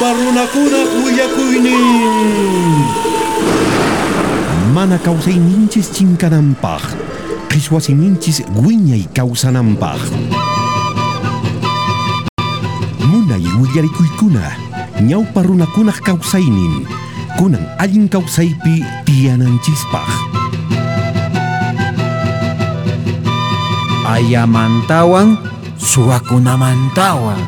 Parunakuna kuyakuinin. Mana causei ninchis chinkanampaj. Qishuasi ninchis guiñay causanampaj. Munay willarikuykuna. Ñawpa runakunaj causaynin. Kunan allin causaypi tiyananchispaj. ayamantawan suwakunamantawan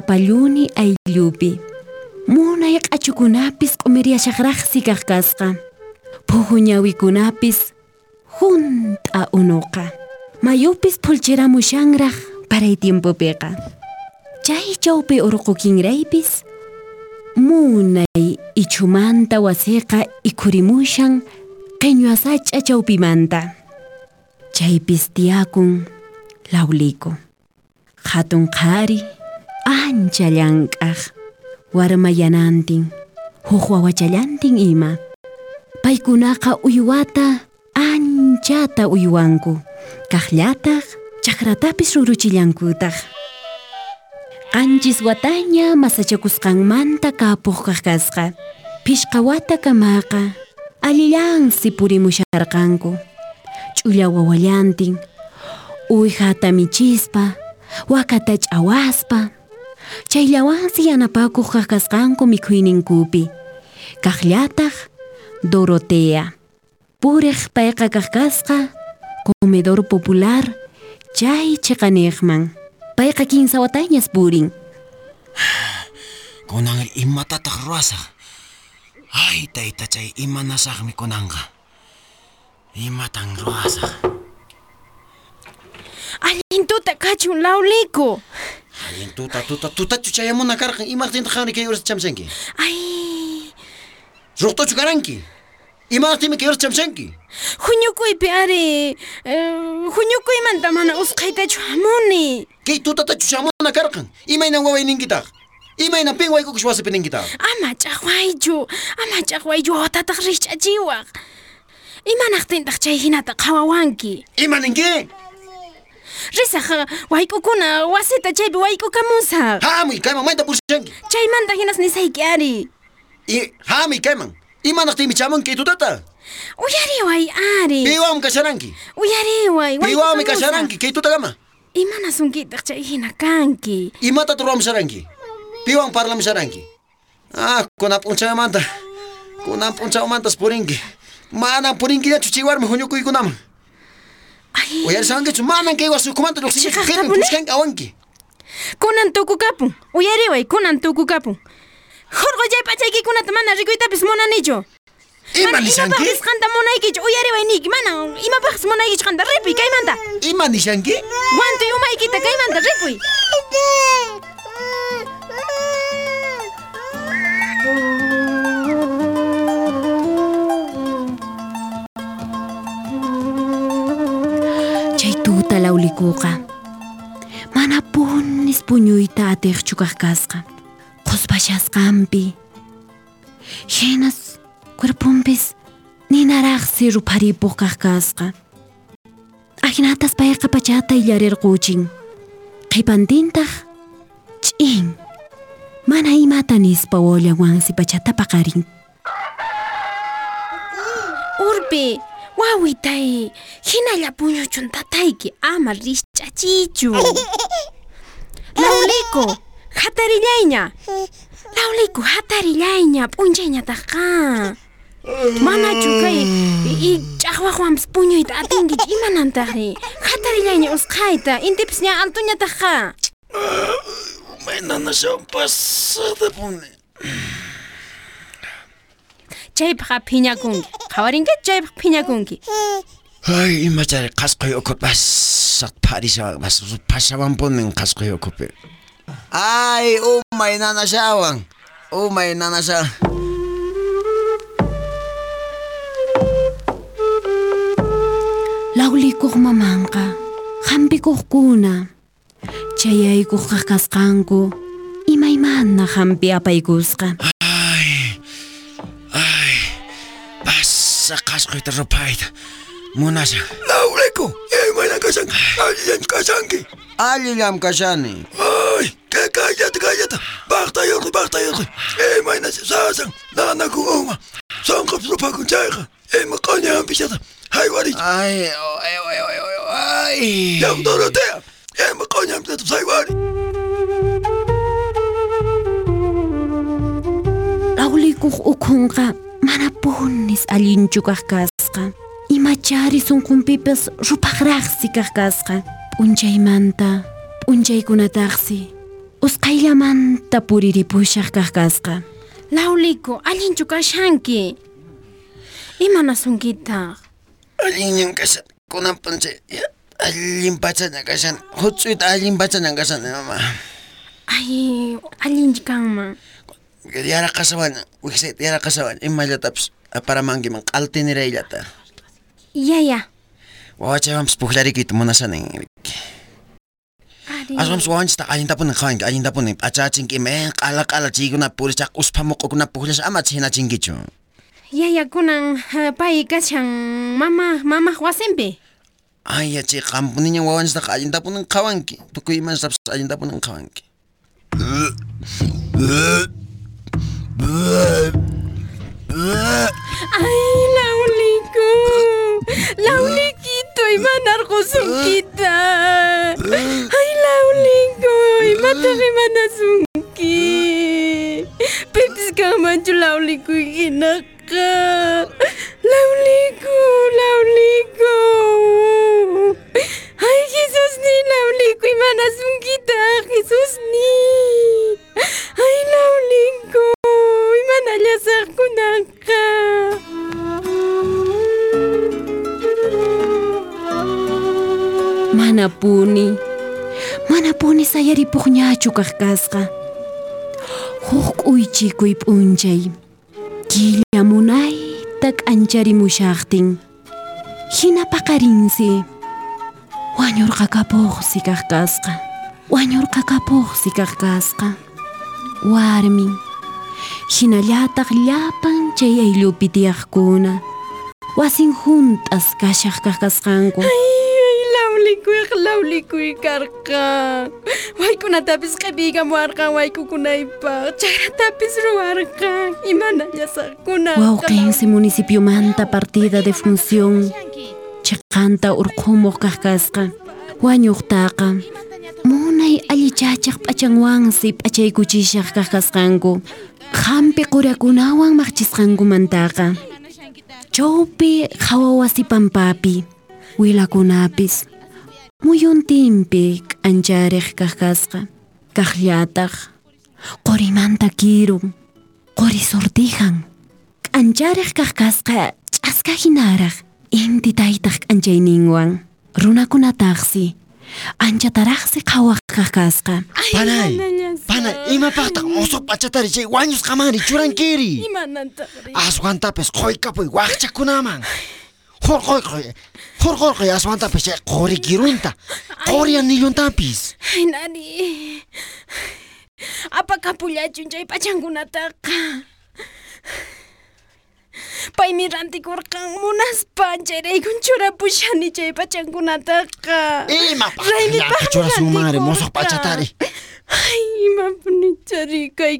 Chaqay itapalluni ayllupi munay q'achukunapis q'umiriyashaqraqsi kaq kasqa phuju ñawikunapis hunt'a unuqa mayupis p'ulchiramushanraq paray tiempopiqa chay chawpi urqukinraypis munay ichumanta wasiqa ikhurimushan qeñwa sach'a chawpimanta chaypis tiyakun lawliku hatun qhari ancha llank'aq warma yanantin huk wawachallantin ima. Paykunaqa uywata anchata uywanku kaqllataq chakratapis ruruchillankutaq qanchis wataña masachakusqanmanta kapuq kaq kasqa pishqa wata kamaqa. Allillansi purimusharqanku ch'ulla wawallantin uwihata michispa. Wakata ch'awaspa chayllawansi yanapakuq kaq kasqanku mikhuyninkupi kaqllataq Dorotea puriq payqa kaq kasqa comedor popular chay chiqaniqman payqa kinsa watañas purin Kunan imatataq ruwasaq. Ay, tayta chay imanasaqmi kunanqa. Imatan ruwasaq. Алинтута качун лаулику. Алинтута тута тута чуча ямуна кархан имартин тхани ке юрс чамшанки. Ай. Жукто чукаранки. Имартин ке юрс чамшанки. Хунюкуй пиари. Э, Хунюкуй манта мана ус кайта чамуни. Ке тута та чушамуна кархан. Имайна гавай нингитах. Имэй на пингвай кукш васы пинин гита. Ама чахвайчу, ама чахвайчу отатах рич ачивах. Иманахтин тахчай хината кававанки. Иманинге? Risaq wayk'ukuna wasita chaypi wayk'ukamusaq. Hamuy kayman mayta purishanki. Chaymanta hinas nisayki ari. I hamuy kayman. Imanaqtimi chamun kay tutata. Uyariway ari. Piwam kasharanki. Uyariway. Piwami kasharanki kay tutakama. Imanasunkitaq chay hina kanki. Imata turamsharanki. Piwang parlamsharanki. Ah, kunap unchamanta. Kunap unchamantas purinki. Purinki ya chuchiwarmi huñukuykunaman. Ay, Uyarisankichu manan kay puni? pushkanki awanki. kunan tukukapun. Uyariway kunan tukukapun. Hurqollay pachaykikunata mana rikuytapis munanichu. Ima nishanki? Qanta munaykichu uyariway niki mana imapaqpis munaykichu qanta ripuy kaymanta. Ima nishanki? Wantuy umaykita kaymanta ripuy. Lawlikuqa mana punis puñuyta atiqchu kaq kasqa qusbashasqanpi hinas cuerpunpis ninaraqsi ruparipuq kaq kasqa ahinatas payqa pachata illarirquchin qhipantintaq ch'in mana imata nispa wollanwansi pachata paqarin Urpi, Мауитай хиналя буюучун татайги амар ричачичу. Лаулико хатариляйня. Лаулико хатариляйня пунжэня тахан. Манай чукай и чахвахвамс пуньюит атингич иманантахи. Хатариляйня ускайта индипсня антуня таха. Мэнана шампас да пунь. Chaypaqa phiñakunki. Qhawarinki chaypaq phiñakunki. Ay, imachari qasqay ukhu pasaq pharishawan bas pashawan punin qasqay ukhupi. Ay, umay nanashawan. Umay nanashawan. lawlikuq mamanqa hampikuqkuna chayaykuq kaq kasqanku imaymana hampi apaykusqa Аса гаш гойдор пайд. Мунаш. Лауреко. Эмэна касан. Алилям касанги. Алилям касани. Ой, ке кайят кайят. Бахта ёрды бахта ёрды. Эмэна сасан. Нана кума. Сонго пропа кунчайга. Эм коня амбишата. Хайвари. Ай, ой, ой, ой, ой, ой. Ям доротея. Эм коня амбишата хайвари. Rauli kuch ukunga punis allinchu kaq kasqa imachari sunqunpipas rupaqraqsi kaq kasqa p'unchaymanta p'unchaykunataqsi usqayllamanta puriripushaq kaq kasqa Lawliku, allinchu kashanki. Imana sunkitaq. Allin kashan. Kunan punche. Allin pachana kashan. Hutsuyta allin pachana kashan, mama. Ay, allinchi kanman. Yara kasawan, wiksit yara kasawan. Imayataps aparamangiman qaltiniraylata. Yaya. Wawachayvampas puklarikita munasanin. Ari. Aswampas wawanchista allintapunin qawanki, allintapunin p'achachinki imen qala qala chiykuna purichaq uspa muqukuna puklash ama chinachinkichu. Yaya kunan uh, pay kashan mama mama wasinpi. Ay, yachi qampuniña wawanchista allintapunin qawanki. Tukuy imanstapas allintapunin qawanki. Ay, Lauliku. Laulikito, imanarqusun kita. Ay, Lauliku, imataq imanasunki. Pipis kamachu Lauliku hinaqa. Lauliku, Lauliku. Ay, Jesus ni Lauliku, imanasunki Jesus ni. Mana puni? Mana puni sayaripuqñachu kaq kasqa huk uychikuy p'unchay killa munayta k'ancharimushaqtin hina paqarinsi wañurqakapuqsi kaq kasqa wañurqakapuqsi kaq kasqa warmin hinallataq llapan chay ayllupi tiyaqkuna wasin juntas kashaq kaq kasqanku Lawlikuy karqa. Waykunatapis q'ipigamuarqan waykukunaypaq. Chayratapis ruwarqan. Imanallasaqkunaqa. wawqinsi municipiomanta partida de función chiqanta urqumuq kaq kasqa wañuqtaqa munay allichachaq p'achanwansi p'achaykuchishaq kaq kasqanku hampi qurakunawan maqchisqankumantaqa chawpi hawa wasi pampapi wilakunapis muyuntinpi k'anchariq kaq kasqa kaqllataq qurimanta kiru quri sortijan. K'anchariq kaq kasqa ch'aska hinaraq inti taytaq k'anchayninwan runakunataqsi anchataraqsi qhawaq kaq kasqa Panay, panay, imapaqtaq musuq p'achatari chay wañusqamari churankiri. Imanantaqri. Aswantapis qoykapuy Hurqoyqoy, hurqoyqoy aswantapis qori kirunta, qori anilluntapis. Ay, nani. Apakapullachun chay pachankunataqa. Paymi rantikurqan munaspa chayraykun churapushani chay pachankunataqa. Imapaq Raymipaqmi llapa churasumari musuq p'achatari. Ay, imapuni chari kay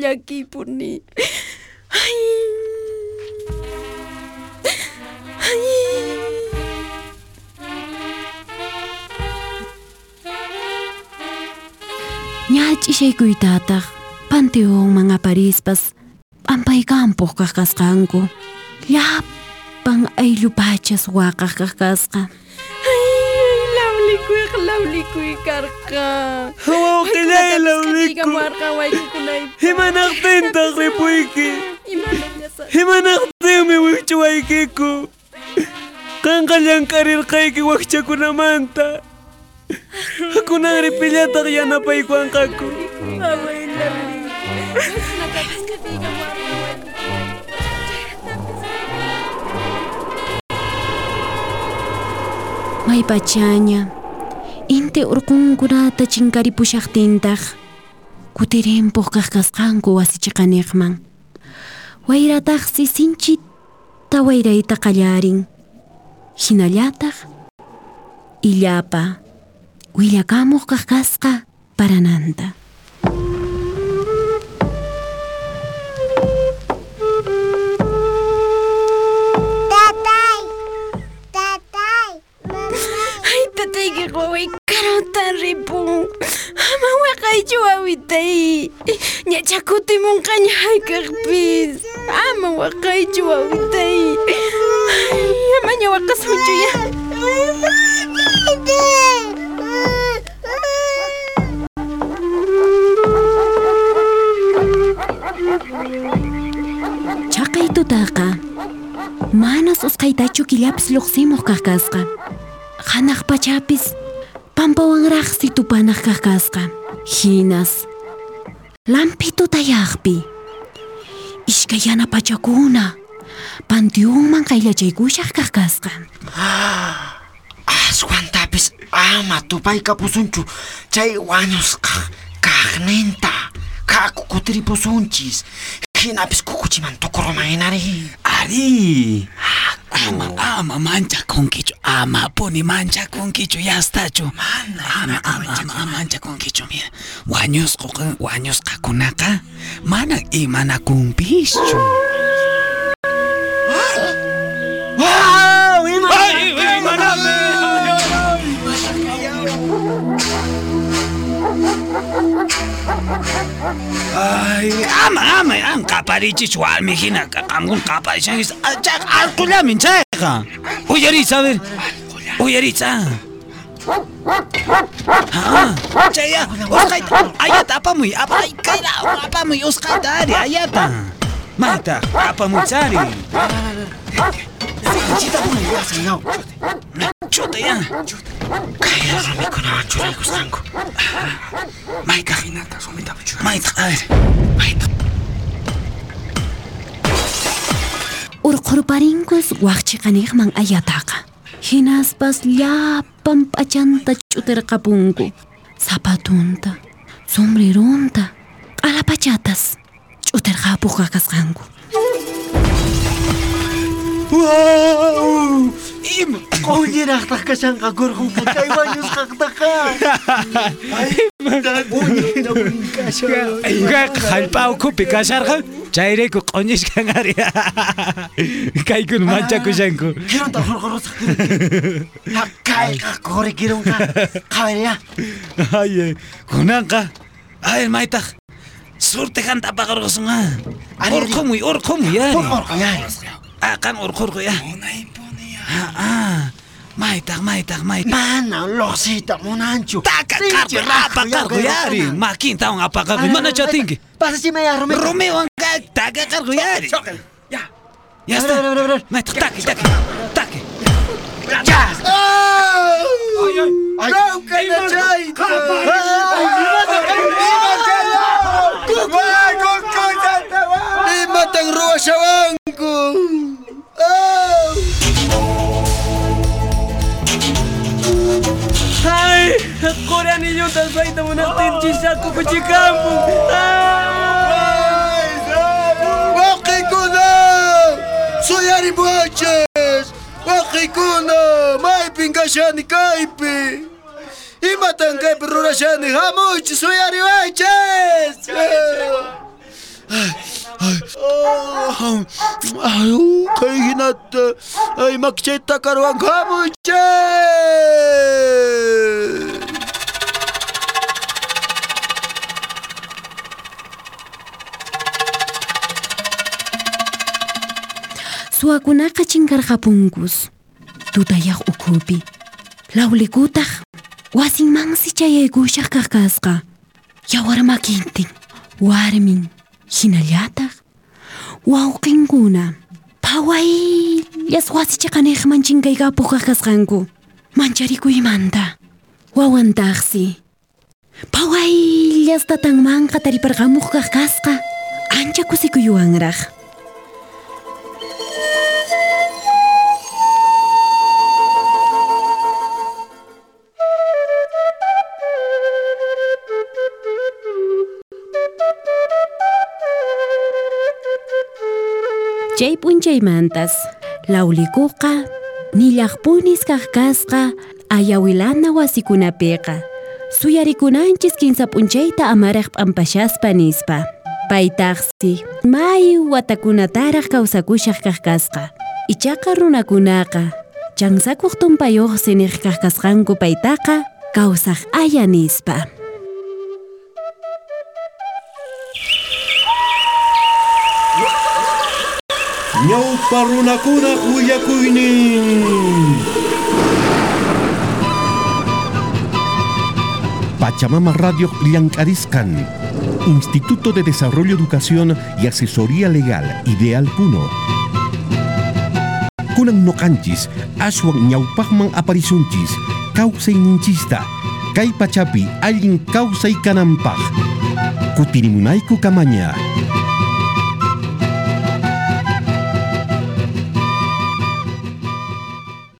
llakipuni. Ay. Ay. Ñach'ishaykuytataq panteonman aparispas p'ampaykampuq kaq kasqanku llapan ayllu pachas waqaq kaq kasqa Ay, lawlikuy, lawlikuy karqa. Wawqillay lawliku Kamarqa waykukunaypaq. Himanaqtintaq ripuyki. Himanaqtinmi wichwaykiku Qanqa llamk'arirqayki wakchakunamanta Hakunari pillataq yanapaykuanqaku Away, lawli. may pachaña Inte urqunkunata chinkaripushaqtintaq kutirinpuq kaq kasqanku wasichiqaniqman. Wayrataqsi sinchita wayrayta qallarin. Hinallataq illapa willakamuq kaq kasqa parananta. Tatay! Tatay! Ay, tatay, que huaway karutan ripun. Mawa kaychu awitay. Nya chakuti mun kanya hay kakpis. Ama wakaychu awitay. Ay, ama nya wakas mucho killapas lluqsimuq kaq kasqa. Hanaq pachapis pampawanraqsi tupanaq kaq kasqa. Hinas lampi tutayaqpi ishkay yana pachakuna panteonman qayllachaykushaq kaq kasqa. Aswantapis ama tupaykapusunchu chay wañusqa kaqninta kaku kutiripusunchis hinapis kukuchiman tukuruman hinari Ari. Ama, ama manchakunkichu. Ama puni manchakunkichu yastachu. Ama, ama, ama, ama manchakunkichu. Mira, wañusqa, wañusqakunaqa mana imanakunpischu. Ay, marichi chual mijina kamun kapa dicen achak alkula minchaja uyaritza a chaya ayata apamuy apay kaila apamuy uskaita ayata Chita ya. Maita. Maita, a ver. Maita. урқурбарингус уахчиқанигман аятаqa hinaspas llapan p'achanta ch'utirqapunku sapatunta sombrerunta q'alapachatas ch'utirqapuq kakasqanku Wow! Им qolliraqtaq kashanqa kurqunqa kaywan usqaqtaqa. Halpauku pikasarga, txaireko konizkan ari. Kaikun mantxako zenku. Giron da horgoro zakurik. Kaika kore giron ka, kaberea. Aie, kunanka. Ae, maitak. Zurte ganta bagorgozun ha. Orkomui, orkomui, ari. Orkomui, ari. Akan orkorko, ya. Unai. Maitak, maitak, maitak. Mana, losita, monancho. Taka, carpa, apa, cargo, yari. Maquin, taon, apa, cargo. Mana, chatinki. Pasa si me ya, Romeo. Romeo, anca, taka, cargo, yari. Ya. Ya está. Maitak, taki, taki, taki. Ya. Ay, ay. Ay, ay, ay. Ay, ay, ay. Ay, Kaya ninyong tasbay tamo ng team cheese at kukuchi kampong. Wakay kuno! Suyari buhaches! Wakay kuno! Maipin ka siya ni Kaipi! Imatan kay perura siya ni Hamuch! Suyari buhaches! Ay, kay hinat! Ay, magsita karuang Hamuches! Suwakunaqa chinkarqapunkus. Tutayaq ukhupi. Lawlikutaq wasinmansi chayaykushaq kaq kasqa. Yawar makintin, warmin, hinallataq wawqinkuna phawayllas wasichiqaniqman chinkaykapuq kaq kasqanku. Mancharikuymanta wawantaqsi. Phawayllas tatanmanqa tariparqamuq kaq kasqa. Ancha kusikuyuwanraq. Chay p'unchaymantas lawlikuqa nillaqpunis kaq kasqa ayawilana wasikunapiqa suyarikunanchis kinsa p'unchayta amaraq p'ampashaspa nispa. Paytaqsi may watakunataraq kawsakushaq kaq kasqa ichaqa runakunaqa. Chansakuq tumpayuqsi niq kaq kasqanku paytaqa kawsaq aya nispa ñau Pachamama Radio Llancariscan, Instituto de Desarrollo, Educación y Asesoría Legal, Ideal Puno. Kunan no canchis, ashuan ñaupajman aparisunchis, causay ninchista, kay pachapi, alguien causa y canampaj. Kutirimunaiku kamaña.